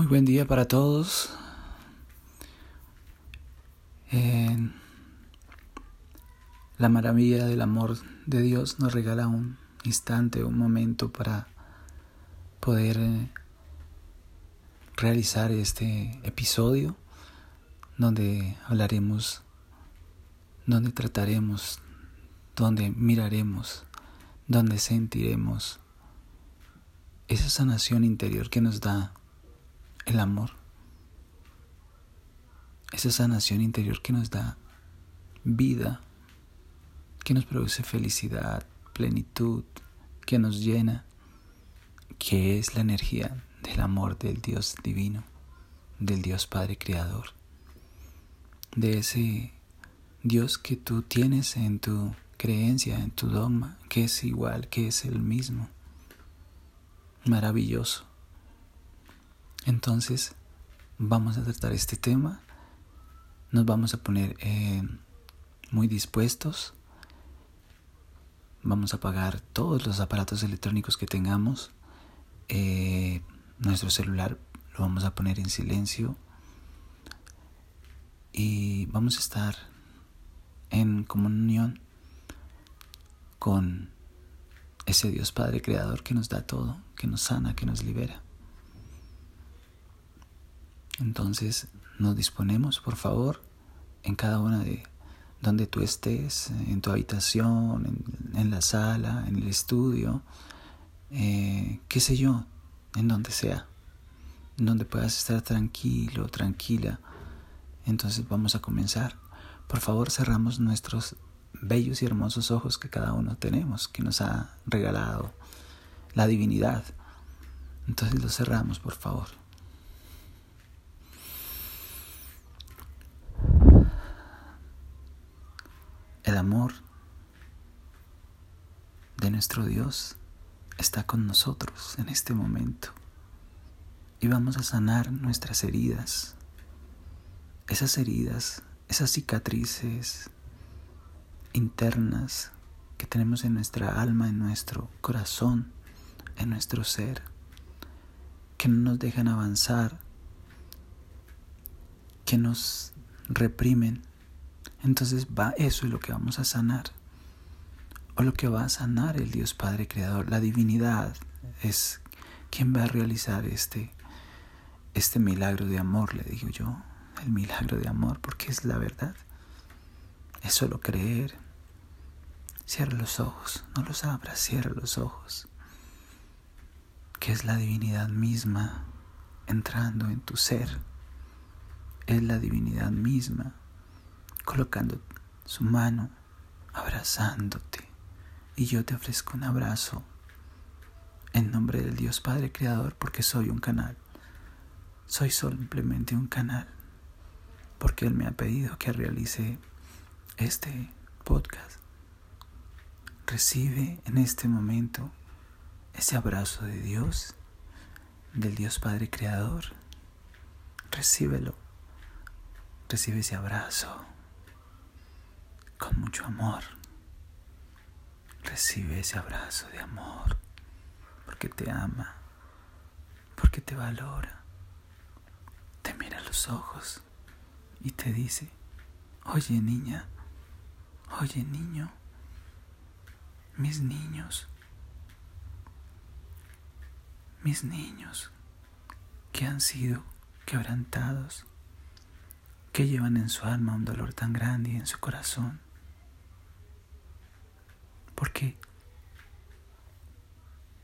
Muy buen día para todos. la maravilla del amor de Dios nos regala un instante, un momento para poder eh, realizar este episodio donde hablaremos, donde trataremos, donde miraremos, donde sentiremos esa sanación interior que nos da el amor, esa sanación interior que nos da vida, que nos produce felicidad, plenitud, que nos llena, que es la energía del amor del Dios divino, del Dios Padre Creador, de ese Dios que tú tienes en tu creencia, en tu dogma, que es igual, que es el mismo. Maravilloso. Entonces, vamos a tratar este tema, nos vamos a poner eh, muy dispuestos, vamos a apagar todos los aparatos electrónicos que tengamos, eh, nuestro celular lo vamos a poner en silencio. Y vamos a estar en comunión con ese Dios Padre Creador que nos da todo, que nos sana, que nos libera. Entonces nos disponemos, por favor, en cada una de donde tú estés, en tu habitación, en, la sala, en el estudio, eh, qué sé yo, en donde sea, en donde puedas estar tranquilo, tranquila. Entonces vamos a comenzar. Por favor, cerramos nuestros bellos y hermosos ojos que cada uno tenemos, que nos ha regalado la divinidad. Entonces los cerramos, por favor. El amor de nuestro Dios está con nosotros en este momento. Y vamos a sanar nuestras heridas, esas heridas, esas cicatrices internas que tenemos en nuestra alma, en nuestro corazón, en nuestro ser, que no nos dejan avanzar, que nos reprimen entonces va, eso es lo que vamos a sanar. O lo que va a sanar el Dios Padre Creador. La divinidad es quien va a realizar este, este milagro de amor, le digo yo. El milagro de amor, porque es la verdad. Es solo creer. Cierra los ojos, no los abras, cierra los ojos. Que es la divinidad misma entrando en tu ser. Es la divinidad misma colocando su mano, abrazándote. Y yo te ofrezco un abrazo en nombre del Dios Padre Creador porque soy un canal. Soy simplemente un canal porque Él me ha pedido que realice este podcast. Recibe en este momento ese abrazo de Dios, del Dios Padre Creador. Recíbelo. Recibe ese abrazo con mucho amor. Recibe ese abrazo de amor porque te ama, porque te valora, te mira a los ojos y te dice, oye niña, oye niño, mis niños, mis niños que han sido quebrantados, que llevan en su alma un dolor tan grande y en su corazón porque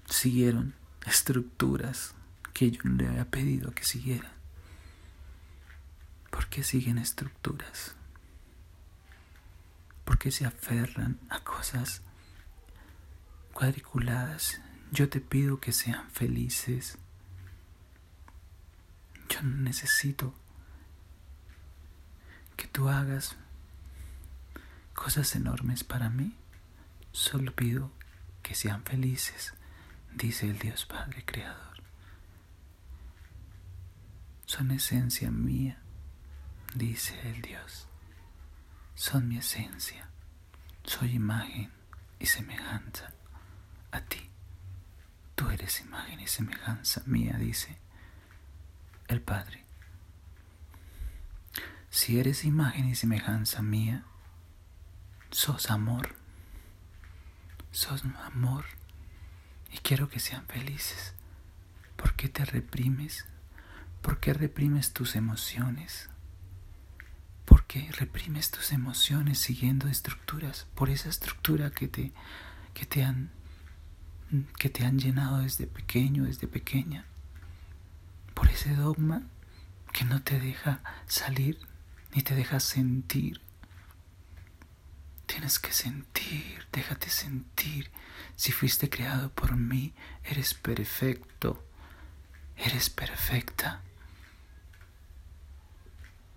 siguieron estructuras que yo le había pedido que siguieran. ¿Por qué siguen estructuras? ¿Por qué se aferran a cosas cuadriculadas? Yo te pido que sean felices. Yo no necesito que tú hagas cosas enormes para mí. Solo pido que sean felices, dice el Dios Padre Creador. Son esencia mía, dice el Dios. Son mi esencia. Soy imagen y semejanza a ti. Tú eres imagen y semejanza mía, dice el Padre. Si eres imagen y semejanza mía, sos amor, sos amor y quiero que sean felices. ¿Por qué te reprimes? ¿Por qué reprimes tus emociones? ¿Por qué reprimes tus emociones siguiendo estructuras? Por esa estructura que te, que te, han, que te han llenado desde pequeño, desde pequeña. Por ese dogma que no te deja salir ni te deja sentir. Tienes que sentir, déjate sentir. Si fuiste creado por mí, eres perfecto, eres perfecta.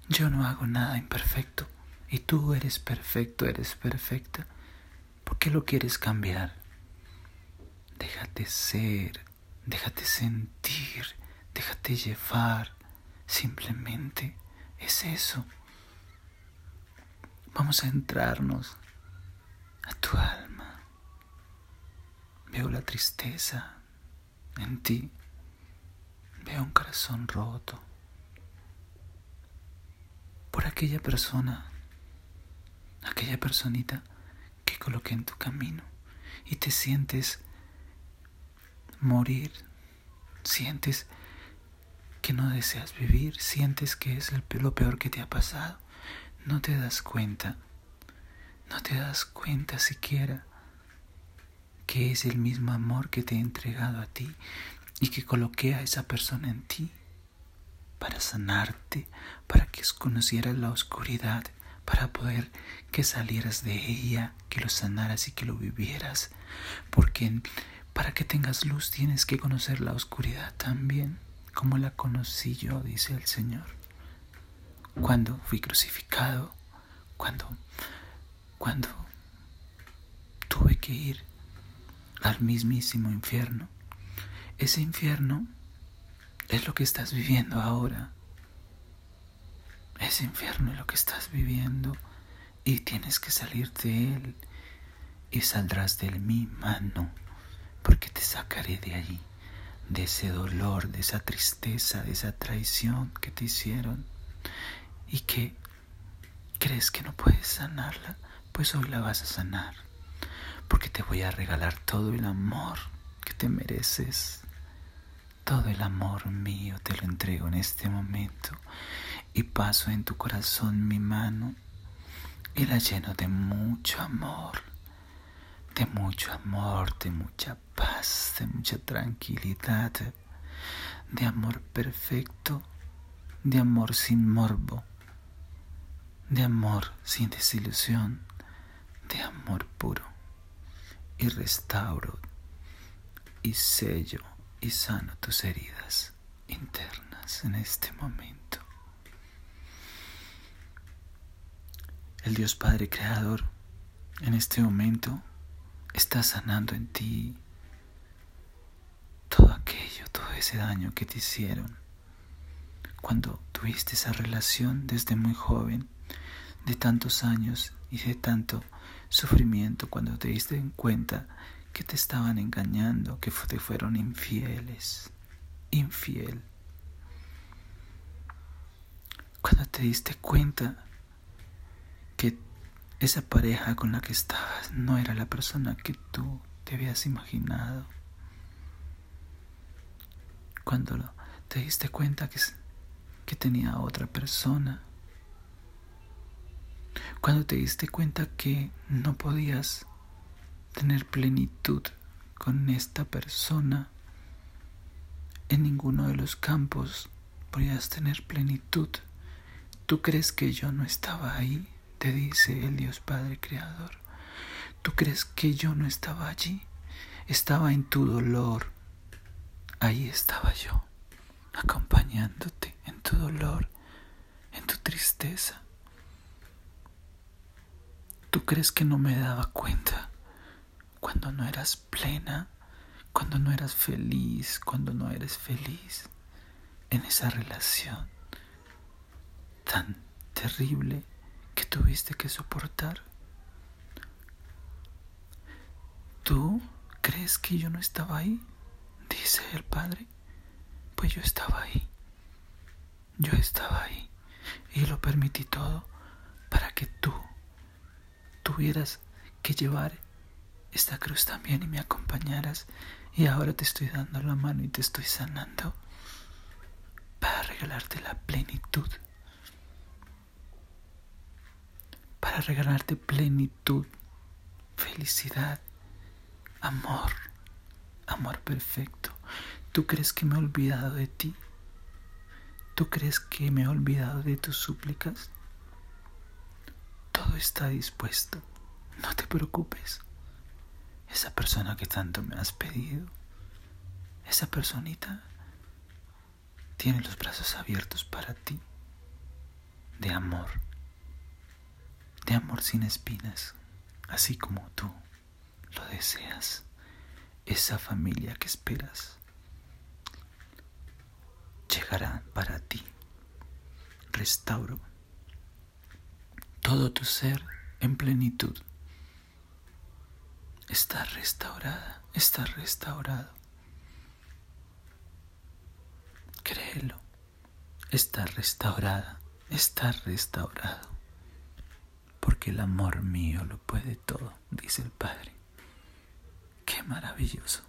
Yo no hago nada imperfecto y tú eres perfecto, eres perfecta. ¿Por qué lo quieres cambiar? Déjate ser, déjate sentir, déjate llevar. Simplemente es eso. Vamos a entrarnos a tu alma. Veo la tristeza en ti. Veo un corazón roto por aquella persona, aquella personita que coloqué en tu camino y te sientes morir, sientes que no deseas vivir, sientes que es lo peor que te ha pasado, no te das cuenta, no te das cuenta siquiera que es el mismo amor que te he entregado a ti y que coloqué a esa persona en ti para sanarte, para que conocieras la oscuridad, para poder que salieras de ella, que lo sanaras y que lo vivieras. Porque para que tengas luz tienes que conocer la oscuridad también, como la conocí yo, dice el Señor. Cuando fui crucificado, cuando, cuando tuve que ir al mismísimo infierno. Ese infierno es lo que estás viviendo ahora. Es infierno lo que estás viviendo y tienes que salir de él y saldrás de mi mano porque te sacaré de allí, de ese dolor, de esa tristeza, de esa traición que te hicieron y que crees que no puedes sanarla, pues hoy la vas a sanar porque te voy a regalar todo el amor que te mereces. Todo el amor mío te lo entrego en este momento y paso en tu corazón mi mano y la lleno de mucho amor, de mucho amor, de mucha paz, de mucha tranquilidad, de amor perfecto, de amor sin morbo, de amor sin desilusión, de amor puro. Y restauro y sello y sano tus heridas internas en este momento. El Dios Padre Creador en este momento está sanando en ti todo aquello, todo ese daño que te hicieron cuando tuviste esa relación desde muy joven, de tantos años y de tanto sufrimiento, cuando te diste cuenta que te estaban engañando, que te fueron infieles, infiel. Cuando te diste cuenta que esa pareja con la que estabas no era la persona que tú te habías imaginado. Cuando te diste cuenta que, que tenía otra persona. Cuando te diste cuenta que no podías tener plenitud con esta persona. En ninguno de los campos podías tener plenitud. ¿Tú crees que yo no estaba ahí? Te dice el Dios Padre Creador. ¿Tú crees que yo no estaba allí? Estaba en tu dolor. Ahí estaba yo, acompañándote en tu dolor, en tu tristeza. ¿Tú crees que no me daba cuenta? cuando no eras plena, cuando no eras feliz, cuando no eres feliz en esa relación tan terrible que tuviste que soportar. ¿Tú crees que yo no estaba ahí? Dice el Padre. Pues yo estaba ahí. yo estaba ahí y lo permití todo para que tú tuvieras que llevar esta cruz también y me acompañaras y ahora te estoy dando la mano y te estoy sanando para regalarte la plenitud, para regalarte plenitud, felicidad, amor, amor perfecto. ¿Tú crees que me he olvidado de ti? ¿Tú crees que me he olvidado de tus súplicas? Está dispuesto. No te preocupes. Esa persona que tanto me has pedido, esa personita tiene los brazos abiertos para ti, de amor, de amor sin espinas, así como tú lo deseas, esa familia que esperas llegará para ti. Restauro todo tu ser en plenitud. Está restaurada, está restaurado. Créelo, está restaurada, está restaurado. Porque el amor mío lo puede todo, dice el Padre. Qué maravilloso.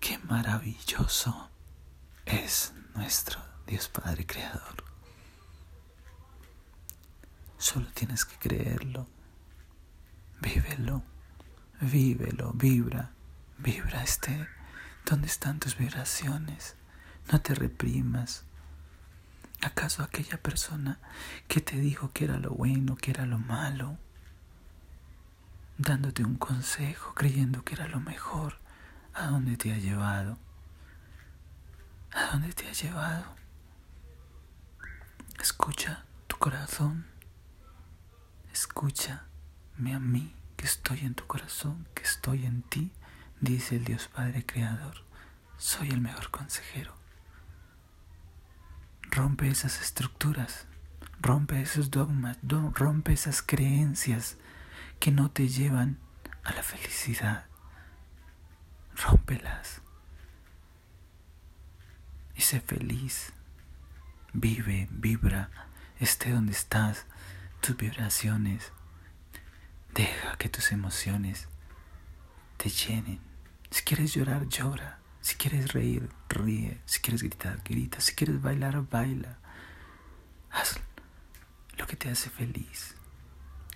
Qué maravilloso es nuestro Dios Padre Creador. Solo tienes que creerlo. Vívelo, vívelo, vibra, vibra este. ¿Dónde están tus vibraciones? No te reprimas. ¿Acaso aquella persona que te dijo que era lo bueno, que era lo malo, dándote un consejo, creyendo que era lo mejor, ¿a dónde te ha llevado? ¿A dónde te ha llevado? Escucha tu corazón. Escúchame a mí, que estoy en tu corazón, que estoy en ti, dice el Dios Padre Creador. Soy el mejor consejero. Rompe esas estructuras, rompe esos dogmas, rompe esas creencias que no te llevan a la felicidad. Rómpelas y sé feliz. Vive, vibra, esté donde estás tus vibraciones. Deja que tus emociones te llenen. Si quieres llorar, llora. Si quieres reír, ríe. Si quieres gritar, grita. Si quieres bailar, baila. Haz lo que te hace feliz.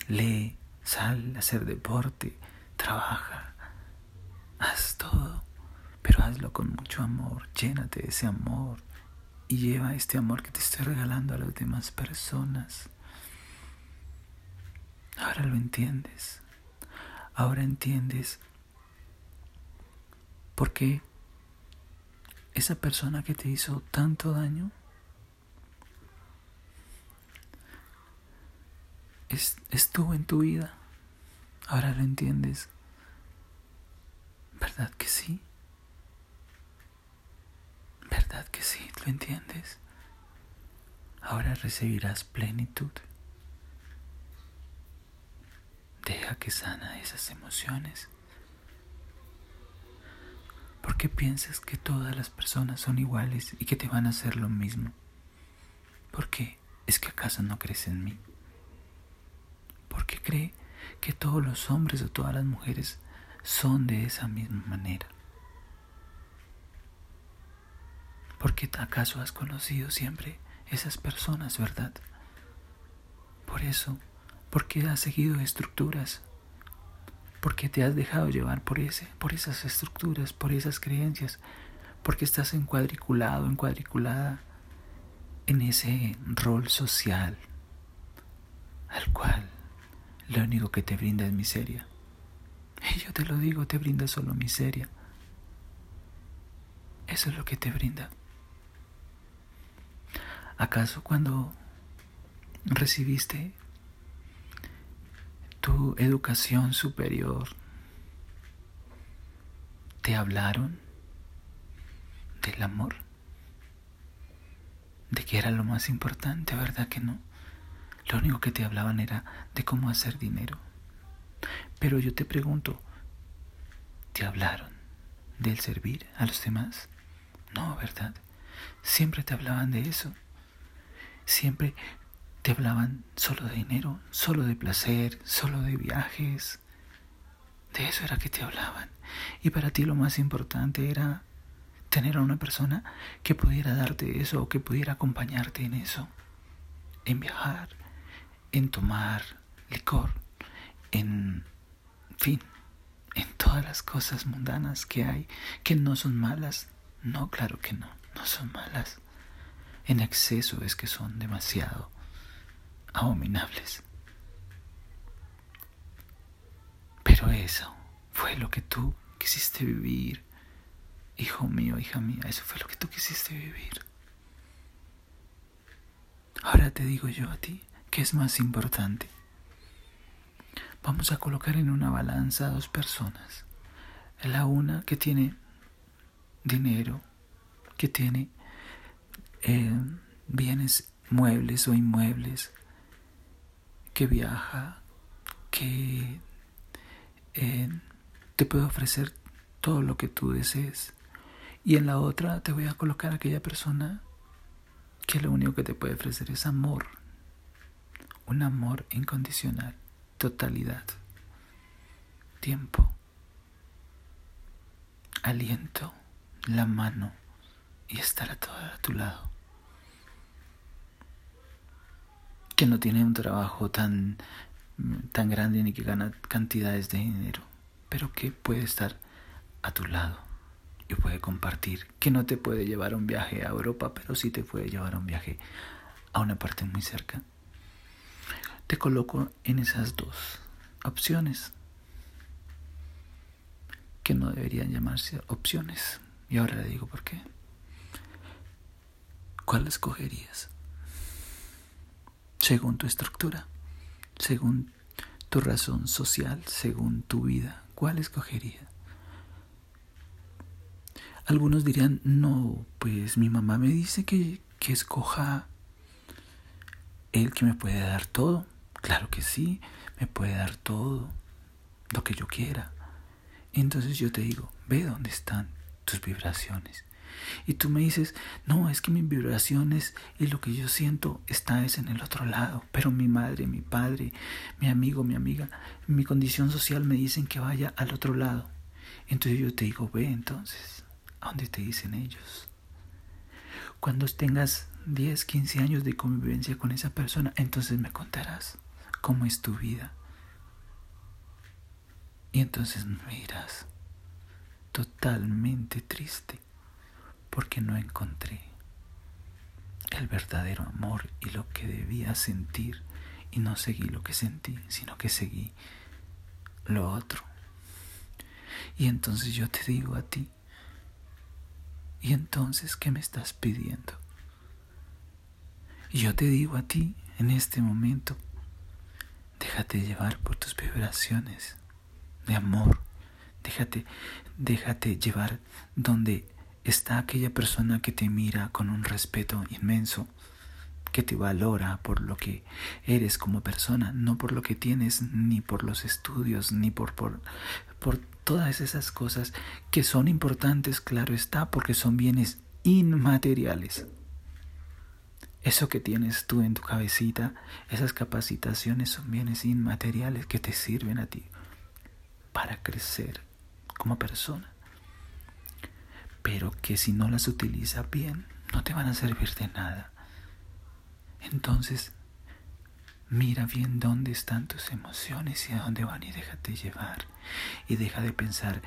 Lee, sal hacer deporte, trabaja. Haz todo, pero hazlo con mucho amor. Llénate de ese amor y lleva este amor que te estoy regalando a las demás personas. Ahora lo entiendes. Ahora entiendes por qué esa persona que te hizo tanto daño estuvo en tu vida. Ahora lo entiendes. ¿Verdad que sí? ¿Verdad que sí? ¿Lo entiendes? Ahora recibirás plenitud. Deja que sana esas emociones. ¿Por qué piensas que todas las personas son iguales y que te van a hacer lo mismo? ¿Por qué? ¿Es que acaso no crees en mí? ¿Por qué cree que todos los hombres o todas las mujeres son de esa misma manera? ¿Por qué acaso has conocido siempre esas personas, verdad? Por eso porque has seguido estructuras, porque te has dejado llevar por ese, por esas estructuras, por esas creencias, porque estás encuadriculado, encuadriculada en ese rol social al cual lo único que te brinda es miseria. Y yo te lo digo, te brinda solo miseria. Eso es lo que te brinda. ¿Acaso cuando recibiste tu educación superior te hablaron del amor, de que era lo más importante, ¿verdad que no? Lo único que te hablaban era de cómo hacer dinero. Pero yo te pregunto, ¿te hablaron del servir a los demás? No, ¿verdad? siempre te hablaban de eso. Siempre te hablaban solo de dinero, solo de placer, solo de viajes. De eso era que te hablaban. Y para ti lo más importante era tener a una persona que pudiera darte eso o que pudiera acompañarte en eso. En viajar, en tomar licor, en fin, en todas las cosas mundanas que hay, que no son malas. No, claro que no, no son malas. En exceso es que son demasiado abominables. Pero eso fue lo que tú quisiste vivir. Hijo mío, hija mía, eso fue lo que tú quisiste vivir. Ahora te digo yo a ti, ¿qué es más importante? Vamos a colocar en una balanza a dos personas. La una que tiene dinero, que tiene eh, bienes muebles o inmuebles, que viaja, que eh, te puede ofrecer todo lo que tú desees. Y en la otra te voy a colocar a aquella persona que lo único que te puede ofrecer es amor, un amor incondicional, totalidad, tiempo, aliento, la mano y estar a, todo a tu lado. Que no tiene un trabajo tan, tan grande ni que gana cantidades de dinero, pero que puede estar a tu lado y puede compartir, que no te puede llevar a un viaje a Europa, pero sí te puede llevar a un viaje a una parte muy cerca. Te coloco en esas dos opciones que no deberían llamarse opciones. Y ahora le digo por qué. ¿Cuál escogerías? Según tu estructura, según tu razón social, según tu vida. ¿Cuál escogería? Algunos dirían, no, pues mi mamá me dice que, que escoja el que me puede dar todo. Claro que sí, me puede dar todo, lo que yo quiera. Entonces yo te digo, ve dónde están tus vibraciones. Y tú me dices, no, es que mis vibraciones y lo que yo siento está es en el otro lado. Pero mi madre, mi padre, mi amigo, mi amiga, mi condición social me dicen que vaya al otro lado. Entonces yo te digo, ve entonces, ¿a dónde te dicen ellos? Cuando tengas 10, 15 años de convivencia con esa persona, entonces me contarás cómo es tu vida. Y entonces me dirás, totalmente triste porque no encontré el verdadero amor y lo que debía sentir y no seguí lo que sentí, sino que seguí lo otro. Y entonces yo te digo a ti, ¿y entonces qué me estás pidiendo? Y yo te digo a ti en este momento, déjate llevar por tus vibraciones de amor, déjate, déjate llevar donde está aquella persona que te mira con un respeto inmenso, que te valora por lo que eres como persona, no por lo que tienes, ni por los estudios, ni por, por, por todas esas cosas que son importantes, claro está, porque son bienes inmateriales. Eso que tienes tú en tu cabecita, esas capacitaciones son bienes inmateriales que te sirven a ti para crecer como persona pero que si no las utilizas bien, no te van a servir de nada. Entonces, mira bien dónde están tus emociones y a dónde van y déjate llevar. Y deja de pensar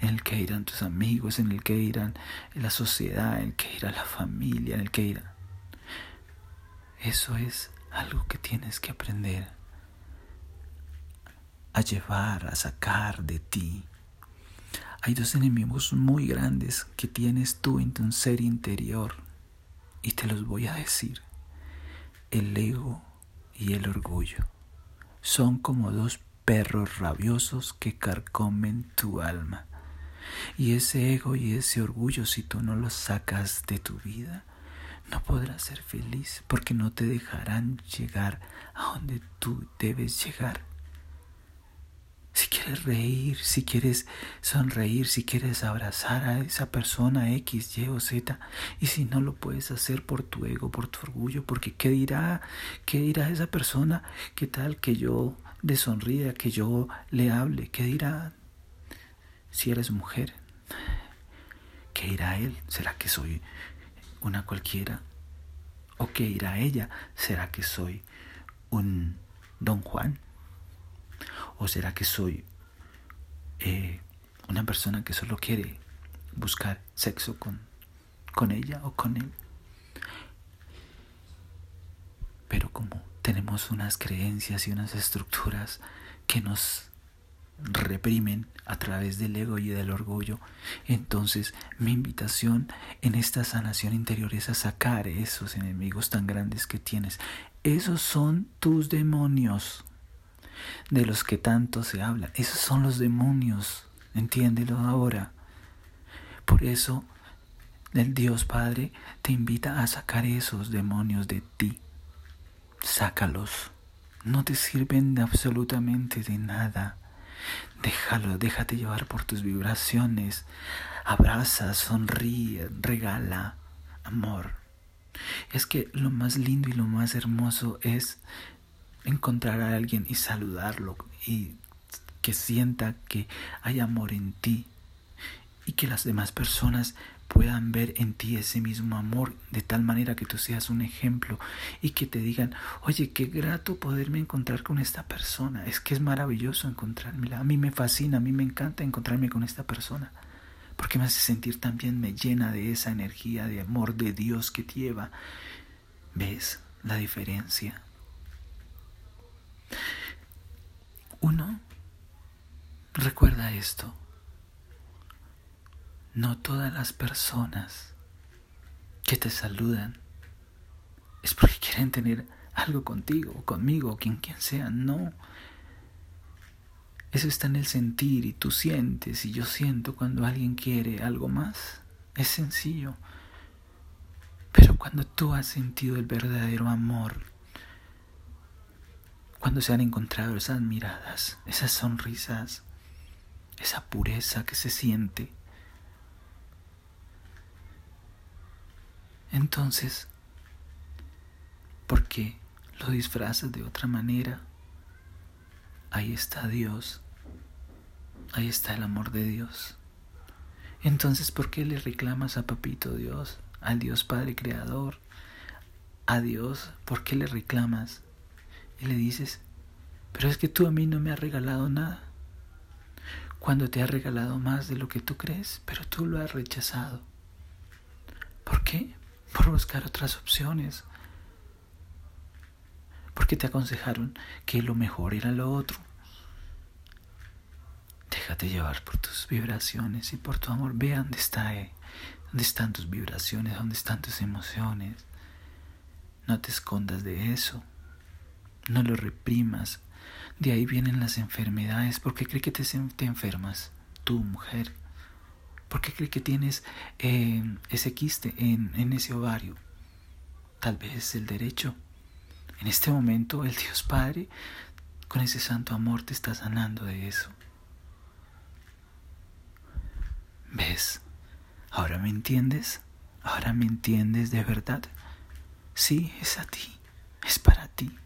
en el que irán tus amigos, en el que irán la sociedad, en el que irá la familia, en el que irá. Eso es algo que tienes que aprender a llevar, a sacar de ti hay dos enemigos muy grandes que tienes tú en tu ser interior y te los voy a decir. El ego y el orgullo son como dos perros rabiosos que carcomen tu alma. Y ese ego y ese orgullo, si tú no los sacas de tu vida, no podrás ser feliz porque no te dejarán llegar a donde tú debes llegar. Si quieres reír, si quieres sonreír, si quieres abrazar a esa persona X, Y o Z, y si no lo puedes hacer por tu ego, por tu orgullo, porque ¿qué dirá? ¿Qué dirá esa persona? ¿Qué tal que yo le sonría, que yo le hable? ¿Qué dirá si eres mujer? ¿Qué dirá él? ¿Será que soy una cualquiera? ¿O qué dirá ella? ¿Será que soy un don Juan? ¿O será que soy eh, una persona que solo quiere buscar sexo con, con ella o con él? Pero como tenemos unas creencias y unas estructuras que nos reprimen a través del ego y del orgullo, entonces mi invitación en esta sanación interior es a sacar esos enemigos tan grandes que tienes. Esos son tus demonios de los que tanto se habla. Esos son los demonios, entiéndelo ahora. Por eso el Dios Padre te invita a sacar esos demonios de ti. Sácalos. No te sirven absolutamente de nada. Déjalo, déjate llevar por tus vibraciones. Abraza, sonríe, regala amor. Es que lo más lindo y lo más hermoso es encontrar a alguien y saludarlo y que sienta que hay amor en ti y que las demás personas puedan ver en ti ese mismo amor de tal manera que tú seas un ejemplo y que te digan, oye, qué grato poderme encontrar con esta persona, es que es maravilloso encontrármela, a mí me fascina, a mí me encanta encontrarme con esta persona, porque me hace sentir también, me llena de esa energía de amor de Dios que lleva. ¿Ves la diferencia? Uno, recuerda esto, no todas las personas que te saludan es porque quieren tener algo contigo, conmigo, o quien quien sea, no. Eso está en el sentir y tú sientes y yo siento cuando alguien quiere algo más. Es sencillo. Pero cuando tú has sentido el verdadero amor cuando se han encontrado esas miradas, esas sonrisas, esa pureza que se siente. Entonces, ¿por qué lo disfrazas de otra manera? Ahí está Dios, ahí está el amor de Dios. Entonces, ¿por qué le reclamas a Papito Dios, al Dios Padre Creador, a Dios? ¿Por qué le reclamas? Y le dices, pero es que tú a mí no me has regalado nada. Cuando te ha regalado más de lo que tú crees, pero tú lo has rechazado. ¿Por qué? Por buscar otras opciones. Porque te aconsejaron que lo mejor era lo otro. Déjate llevar por tus vibraciones y por tu amor. Ve dónde está, eh, dónde están tus vibraciones, dónde están tus emociones. No te escondas de eso no lo reprimas. De ahí vienen las enfermedades. ¿Por qué cree que te, enfermas? Tú, mujer. ¿Por qué cree que tienes eh, ese quiste en, en ese ovario? Tal vez el derecho. En este momento el Dios Padre, con ese santo amor, te está sanando de eso. ¿Ves? ¿Ahora me entiendes? ¿Ahora me entiendes de verdad? Sí, es a ti, es para ti.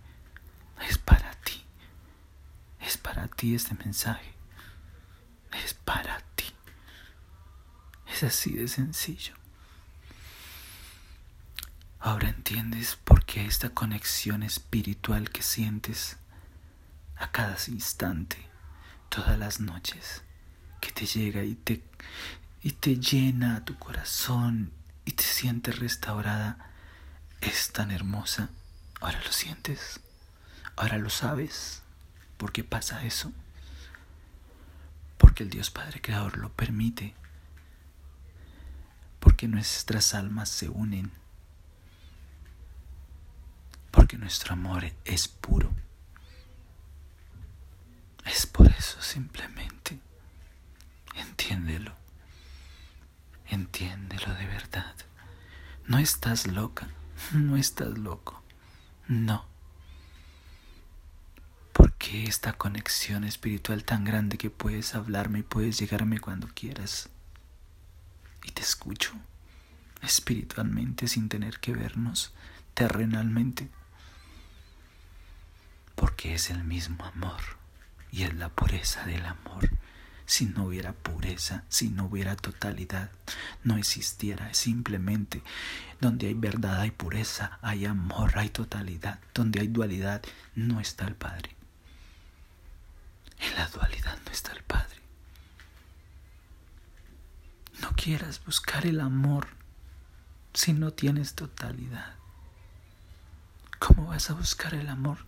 Es para ti. Es para ti este mensaje. Es para ti. Es así de sencillo. Ahora entiendes por qué esta conexión espiritual que sientes a cada instante, todas las noches, que te llega y te, y te llena tu corazón y te sientes restaurada, es tan hermosa. Ahora lo sientes. Ahora lo sabes. ¿Por qué pasa eso? Porque el Dios Padre Creador lo permite. Porque nuestras almas se unen. Porque nuestro amor es puro. Es por eso simplemente. Entiéndelo. Entiéndelo de verdad. No estás loca. No estás loco. No. Esta conexión espiritual tan grande que puedes hablarme y puedes llegarme cuando quieras. Y te escucho espiritualmente sin tener que vernos terrenalmente. Porque es el mismo amor y es la pureza del amor. Si no hubiera pureza, si no hubiera totalidad, no existiera. Simplemente donde hay verdad hay pureza, hay amor, hay totalidad. Donde hay dualidad no está el Padre. En la dualidad no está el Padre. No quieras buscar el amor si no tienes totalidad. ¿Cómo vas a buscar el amor?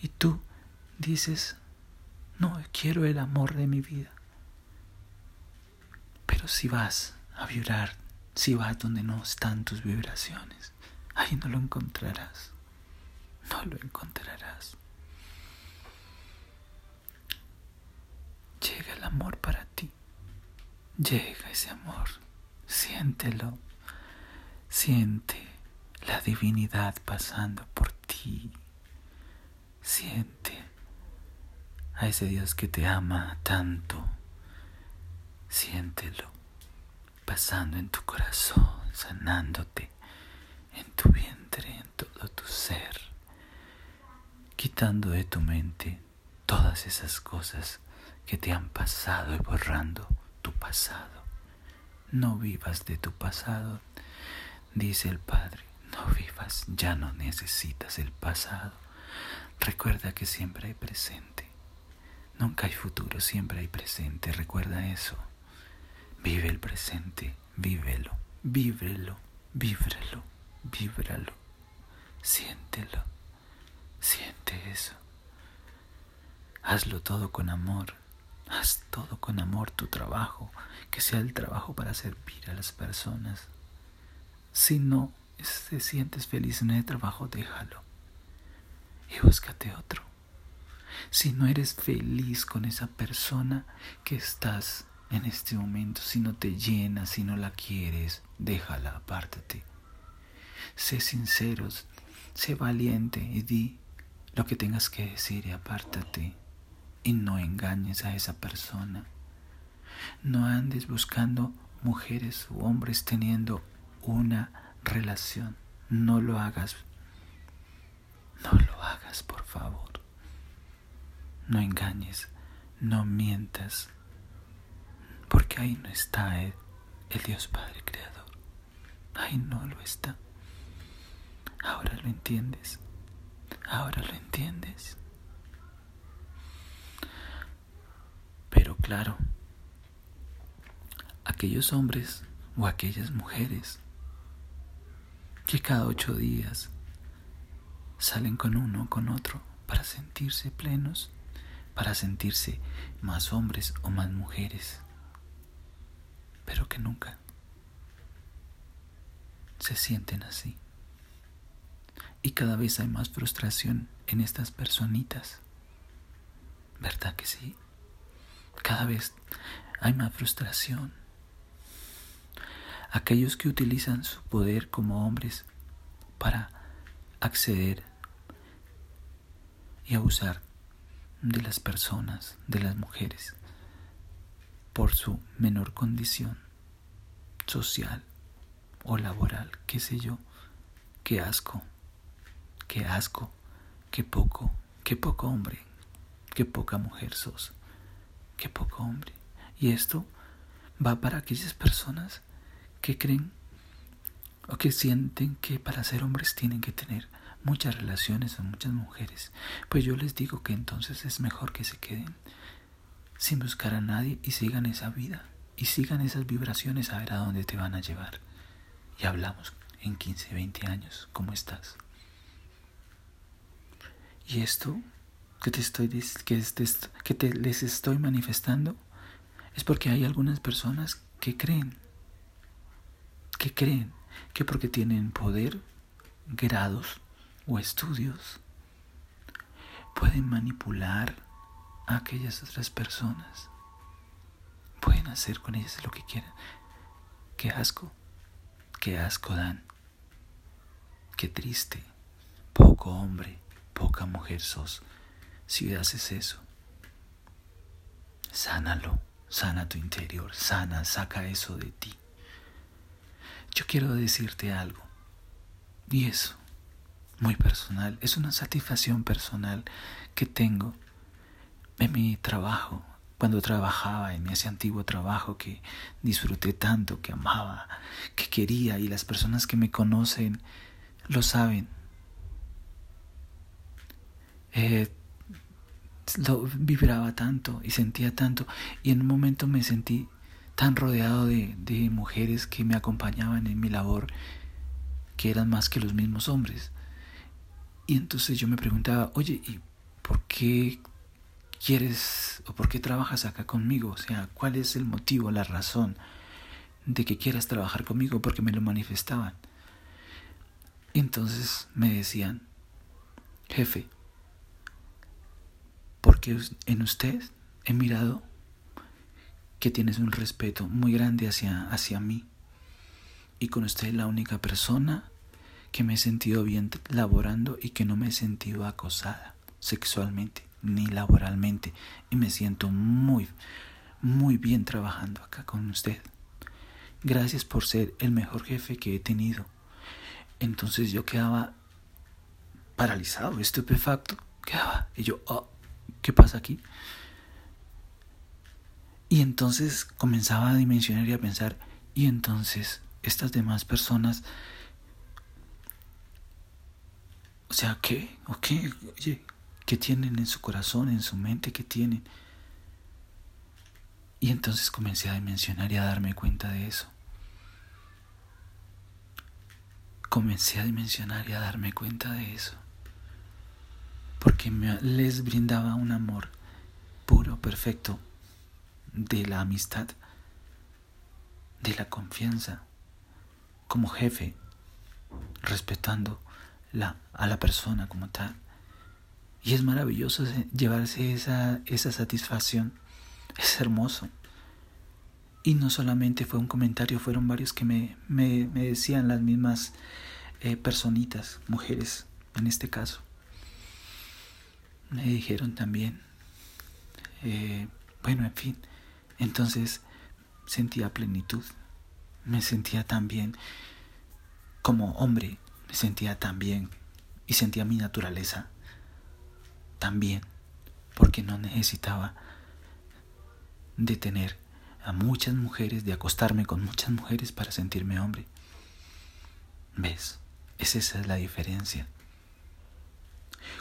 Y tú dices, no quiero el amor de mi vida. Pero si vas a vibrar, si vas donde no están tus vibraciones, ahí no lo encontrarás. No lo encontrarás. Llega el amor para ti. Llega ese amor. Siéntelo. Siente la divinidad pasando por ti. Siente a ese Dios que te ama tanto. Siéntelo pasando en tu corazón, sanándote en tu vientre, en todo tu ser, quitando de tu mente todas esas cosas que te han pasado y borrando tu pasado. No vivas de tu pasado, dice el Padre, no vivas, ya no necesitas el pasado. Recuerda que siempre hay presente. Nunca hay futuro, siempre hay presente. Recuerda eso. Vive el presente, vívelo, vívelo, víbralo, víbralo. Siéntelo, siente eso. Hazlo todo con amor. Haz todo con amor tu trabajo, que sea el trabajo para servir a las personas. Si no te sientes feliz en el trabajo, déjalo y búscate otro. Si no eres feliz con esa persona que estás en este momento, si no te llena, si no la quieres, déjala, apártate. Sé sincero, sé valiente y di lo que tengas que decir y apártate y no engañes a esa persona. No andes buscando mujeres u hombres teniendo una relación. No lo hagas. No lo hagas, por favor. No engañes, no mientas, porque ahí no está el, el Dios Padre Creador. Ahí no lo está. Ahora lo entiendes. Ahora lo entiendes. Pero claro, aquellos hombres o aquellas mujeres que cada ocho días salen con uno o con otro para sentirse plenos, para sentirse más hombres o más mujeres, pero que nunca se sienten así. Y cada vez hay más frustración en estas personitas. ¿Verdad que sí? Cada vez hay más frustración. Aquellos que utilizan su poder como hombres para acceder y abusar de las personas, de las mujeres, por su menor condición social o laboral, qué sé yo, qué asco, qué asco, qué poco, qué poco hombre, qué poca mujer sos. Qué poco hombre. Y esto va para aquellas personas que creen o que sienten que para ser hombres tienen que tener muchas relaciones con muchas mujeres. Pues yo les digo que entonces es mejor que se queden sin buscar a nadie y sigan esa vida y sigan esas vibraciones a ver a dónde te van a llevar. Y hablamos en 15, 20 años, ¿cómo estás? Y esto que te estoy que, que te les estoy manifestando es porque hay algunas personas que creen que creen que porque tienen poder, grados o estudios pueden manipular a aquellas otras personas. Pueden hacer con ellas lo que quieran. Qué asco, qué asco dan. Qué triste, poco hombre, poca mujer sos si haces eso. Sánalo, sana tu interior, sana, saca eso de ti. Yo quiero decirte algo, y eso, muy personal, es una satisfacción personal que tengo en mi trabajo, cuando trabajaba en ese antiguo trabajo que disfruté tanto, que amaba, que quería, y las personas que me conocen lo saben. Eh, lo vibraba tanto y sentía tanto. Y en un momento me sentí tan rodeado de, de mujeres que me acompañaban en mi labor que eran más que los mismos hombres. Y entonces yo me preguntaba oye y por qué quieres o por qué trabajas acá conmigo o sea cuál es el motivo la razón de que quieras trabajar conmigo porque me lo manifestaban entonces me decían jefe porque en usted he mirado que tienes un respeto muy grande hacia, hacia mí. Y con usted es la única persona que me he sentido bien laborando y que no me he sentido acosada sexualmente ni laboralmente. Y me siento muy, muy bien trabajando acá con usted. Gracias por ser el mejor jefe que he tenido. Entonces yo quedaba paralizado, estupefacto. Quedaba. Y yo, oh, ¿qué pasa aquí? Y entonces comenzaba a dimensionar y a pensar, y entonces estas demás personas, o sea, ¿qué? ¿O qué? Oye, ¿qué tienen en su corazón, en su mente? ¿Qué tienen? Y entonces comencé a dimensionar y a darme cuenta de eso. Comencé a dimensionar y a darme cuenta de eso porque me, les brindaba un amor puro, perfecto, de la amistad, de la confianza, como jefe, respetando a la persona como tal. Y es maravilloso llevarse esa, esa satisfacción, es hermoso. Y no solamente fue un comentario, fueron varios que me, me, me decían las mismas eh, personitas, mujeres en este caso me dijeron también. Eh, bueno, en fin, entonces sentía plenitud, me sentía tan bien como hombre, me sentía tan bien y sentía mi naturaleza también, porque no necesitaba de tener a muchas mujeres, de acostarme con muchas mujeres para sentirme hombre. ¿Ves? esa es la diferencia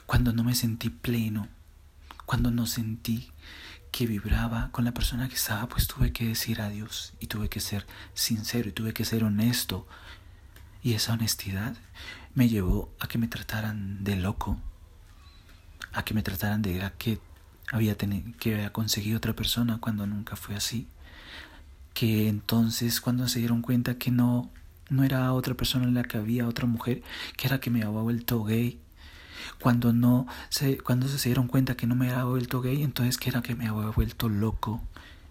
cuando no me sentí pleno, cuando no sentí que vibraba con la persona que estaba, pues tuve que decir adiós y tuve que ser sincero y tuve que ser honesto. Y esa honestidad me llevó a que me trataran de loco, a que me trataran de que había, que había conseguido otra persona cuando nunca fue así. Que entonces cuando se dieron cuenta que no, no era otra persona en la que había otra mujer, que era que me había vuelto gay, cuando no se, cuando se dieron cuenta que no me había vuelto gay, entonces que era que me había vuelto loco.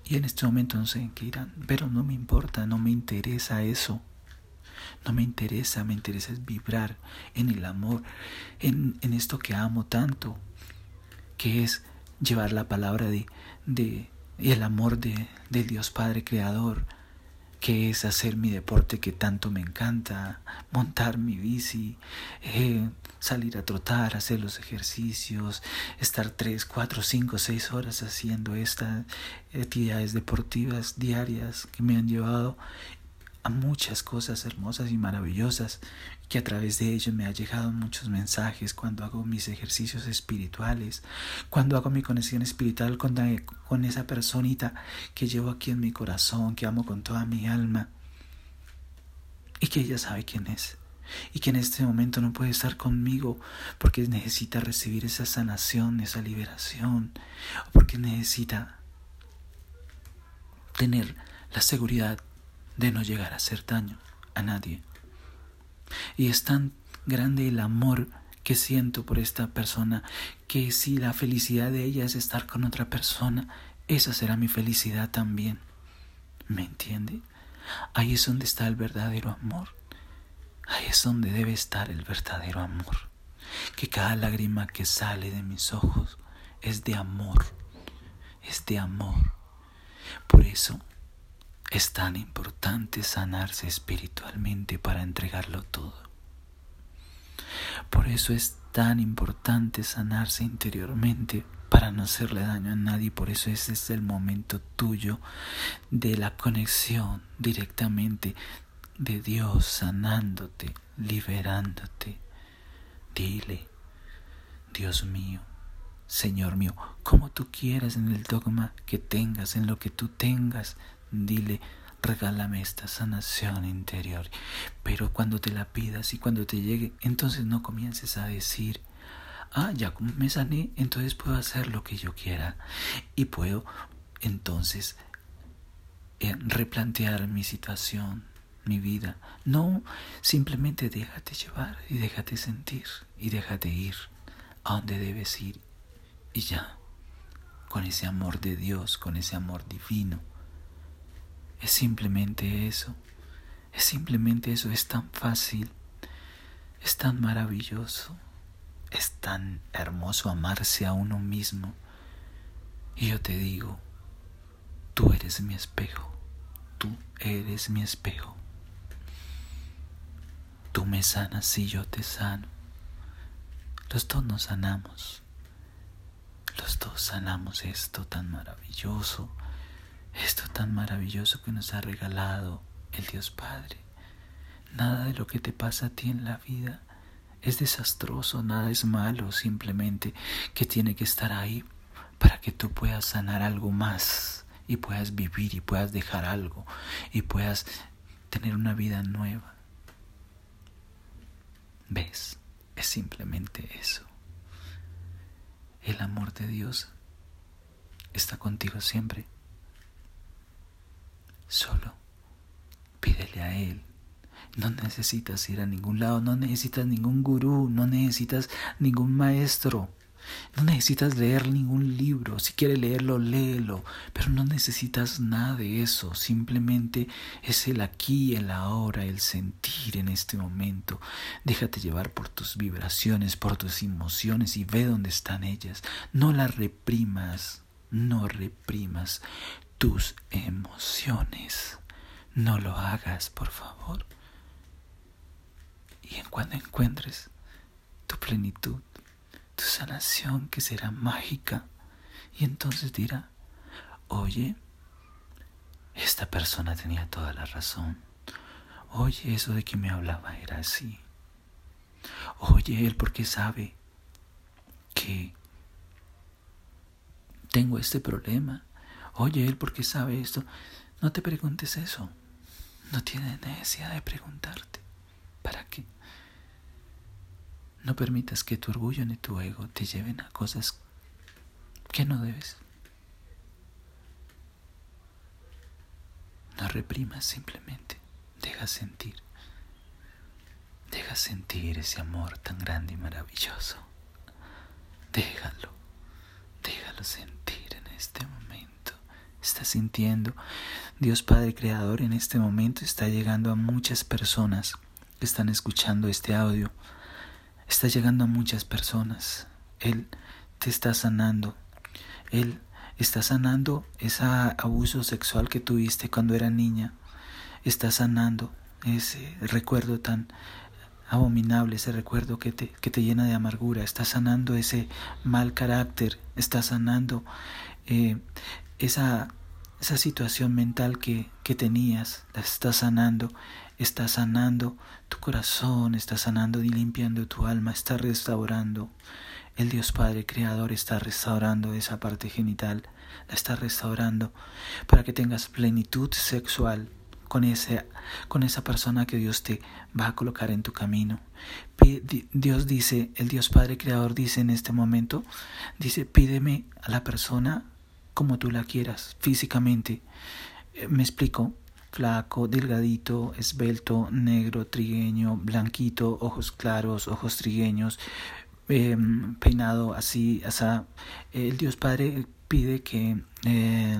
Y en este momento no sé en qué irán, pero no me importa, no me interesa eso. No me interesa, me interesa es vibrar en el amor, en, en esto que amo tanto, que es llevar la palabra de, de el amor de, del Dios Padre Creador, que es hacer mi deporte que tanto me encanta, montar mi bici, eh, salir a trotar, hacer los ejercicios, estar tres, cuatro, cinco, seis horas haciendo estas actividades deportivas diarias que me han llevado a muchas cosas hermosas y maravillosas que a través de ellos me ha llegado muchos mensajes cuando hago mis ejercicios espirituales, cuando hago mi conexión espiritual con, con esa personita que llevo aquí en mi corazón, que amo con toda mi alma y que ella sabe quién es y que en este momento no puede estar conmigo porque necesita recibir esa sanación, esa liberación, o porque necesita tener la seguridad de no llegar a hacer daño a nadie. Y es tan grande el amor que siento por esta persona que si la felicidad de ella es estar con otra persona, esa será mi felicidad también. ¿Me entiende? Ahí es donde está el verdadero amor. Ahí es donde debe estar el verdadero amor. Que cada lágrima que sale de mis ojos es de amor, es de amor. Por eso es tan importante sanarse espiritualmente para entregarlo todo. Por eso es tan importante sanarse interiormente para no hacerle daño a nadie. Por eso ese es el momento tuyo de la conexión directamente de Dios sanándote, liberándote. Dile, Dios mío, Señor mío, como tú quieras en el dogma que tengas, en lo que tú tengas, dile, regálame esta sanación interior. Pero cuando te la pidas y cuando te llegue, entonces no comiences a decir, ah, ya me sané, entonces puedo hacer lo que yo quiera y puedo entonces eh, replantear mi situación, mi vida. No, simplemente déjate llevar y déjate sentir y déjate ir a donde debes ir y ya, con ese amor de Dios, con ese amor divino. Es simplemente eso, es simplemente eso, es tan fácil, es tan maravilloso, es tan hermoso amarse a uno mismo. Y yo te digo, tú eres mi espejo, tú eres mi espejo. Tú me sanas y yo te sano. Los dos nos sanamos. Los dos sanamos esto tan maravilloso, esto tan maravilloso que nos ha regalado el Dios Padre. Nada de lo que te pasa a ti en la vida es desastroso, nada es malo, simplemente que tiene que estar ahí para que tú puedas sanar algo más y puedas vivir y puedas dejar algo y puedas tener una vida nueva. ¿Ves? Es simplemente eso. El amor de Dios está contigo siempre. Solo pídele a Él. No necesitas ir a ningún lado, no necesitas ningún gurú, no necesitas ningún maestro. No necesitas leer ningún libro, si quieres leerlo, léelo, pero no necesitas nada de eso, simplemente es el aquí, el ahora, el sentir en este momento. Déjate llevar por tus vibraciones, por tus emociones y ve dónde están ellas. No las reprimas, no reprimas tus emociones. No lo hagas, por favor. Y en cuando encuentres tu plenitud, sanación que será mágica. Y entonces dirá, oye, esta persona tenía toda la razón. Oye, eso de que me hablaba era así. Oye, él porque sabe que tengo este problema. Oye, él porque sabe esto. No te preguntes eso. No tienes necesidad de preguntarte. ¿Para qué? No permitas que tu orgullo ni tu ego te lleven a cosas que no debes. No reprimas simplemente, deja sentir. Deja sentir ese amor tan grande y maravilloso. Déjalo, déjalo sentir en este momento. Está sintiendo. Dios Padre Creador en este momento está llegando a muchas personas que están escuchando este audio está llegando a muchas personas. Él te está sanando. Él está sanando ese abuso sexual que tuviste cuando era niña. Está sanando ese recuerdo tan abominable, ese recuerdo que te, que te llena de amargura. Está sanando ese mal carácter. Está sanando eh, esa, esa situación mental que, que tenías. La está sanando está sanando tu corazón, está sanando y limpiando tu alma, está restaurando. El Dios Padre Creador está restaurando esa parte genital, la está restaurando para que tengas plenitud sexual con, ese, con esa persona que Dios te va a colocar en tu camino. Dios dice, el Dios Padre Creador dice en este momento, dice, pídeme a la persona como tú la quieras, físicamente. Eh, me explico, flaco, delgadito, esbelto, negro, trigueño, blanquito, ojos claros, ojos trigueños, em, peinado así, así. El Dios Padre pide que, eh,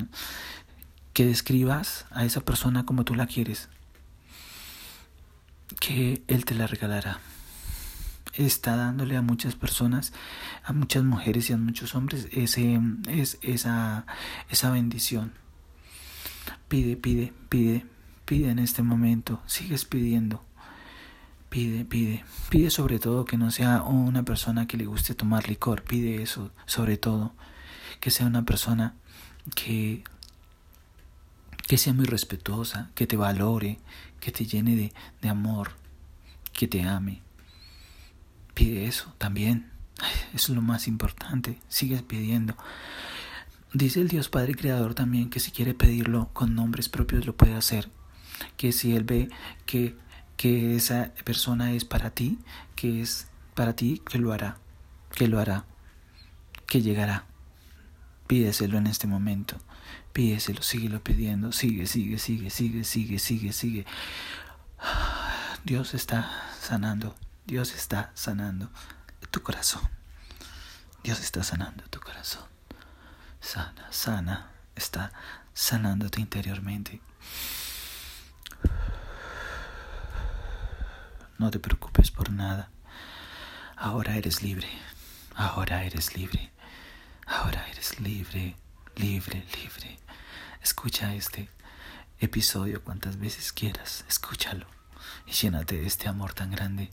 que describas a esa persona como tú la quieres, que Él te la regalará. está dándole a muchas personas, a muchas mujeres y a muchos hombres ese, es, esa, esa bendición. Pide, pide, pide, pide en este momento, sigues pidiendo. Pide, pide, pide sobre todo que no sea una persona que le guste tomar licor, pide eso sobre todo, que sea una persona que que sea muy respetuosa, que te valore, que te llene de, de amor, que te ame. Pide eso también. Es lo más importante. Sigues pidiendo. Dice el Dios Padre Creador también que si quiere pedirlo con nombres propios lo puede hacer. Que si Él ve que, que esa persona es para ti, que es para ti, que lo hará. Que lo hará. Que llegará. Pídeselo en este momento. Pídeselo, síguelo pidiendo. Sigue, sigue, sigue, sigue, sigue, sigue, sigue. Dios está sanando. Dios está sanando tu corazón. Dios está sanando tu corazón. Sana, sana. Está sanándote interiormente. No te preocupes por nada. Ahora eres libre. Ahora eres libre. Ahora eres libre, libre, libre. Escucha este episodio cuantas veces quieras. Escúchalo y llénate de este amor tan grande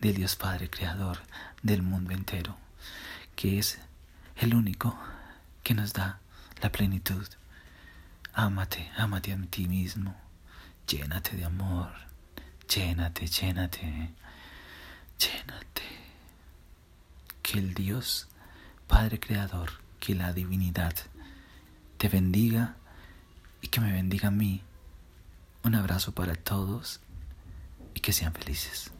del Dios Padre Creador del mundo entero, que es el único que nos da la plenitud. Ámate, ámate a ti mismo, llénate de amor, llénate, llénate, llénate. Que el Dios Padre Creador, que la divinidad te bendiga y que me bendiga a mí. Un abrazo para todos y que sean felices.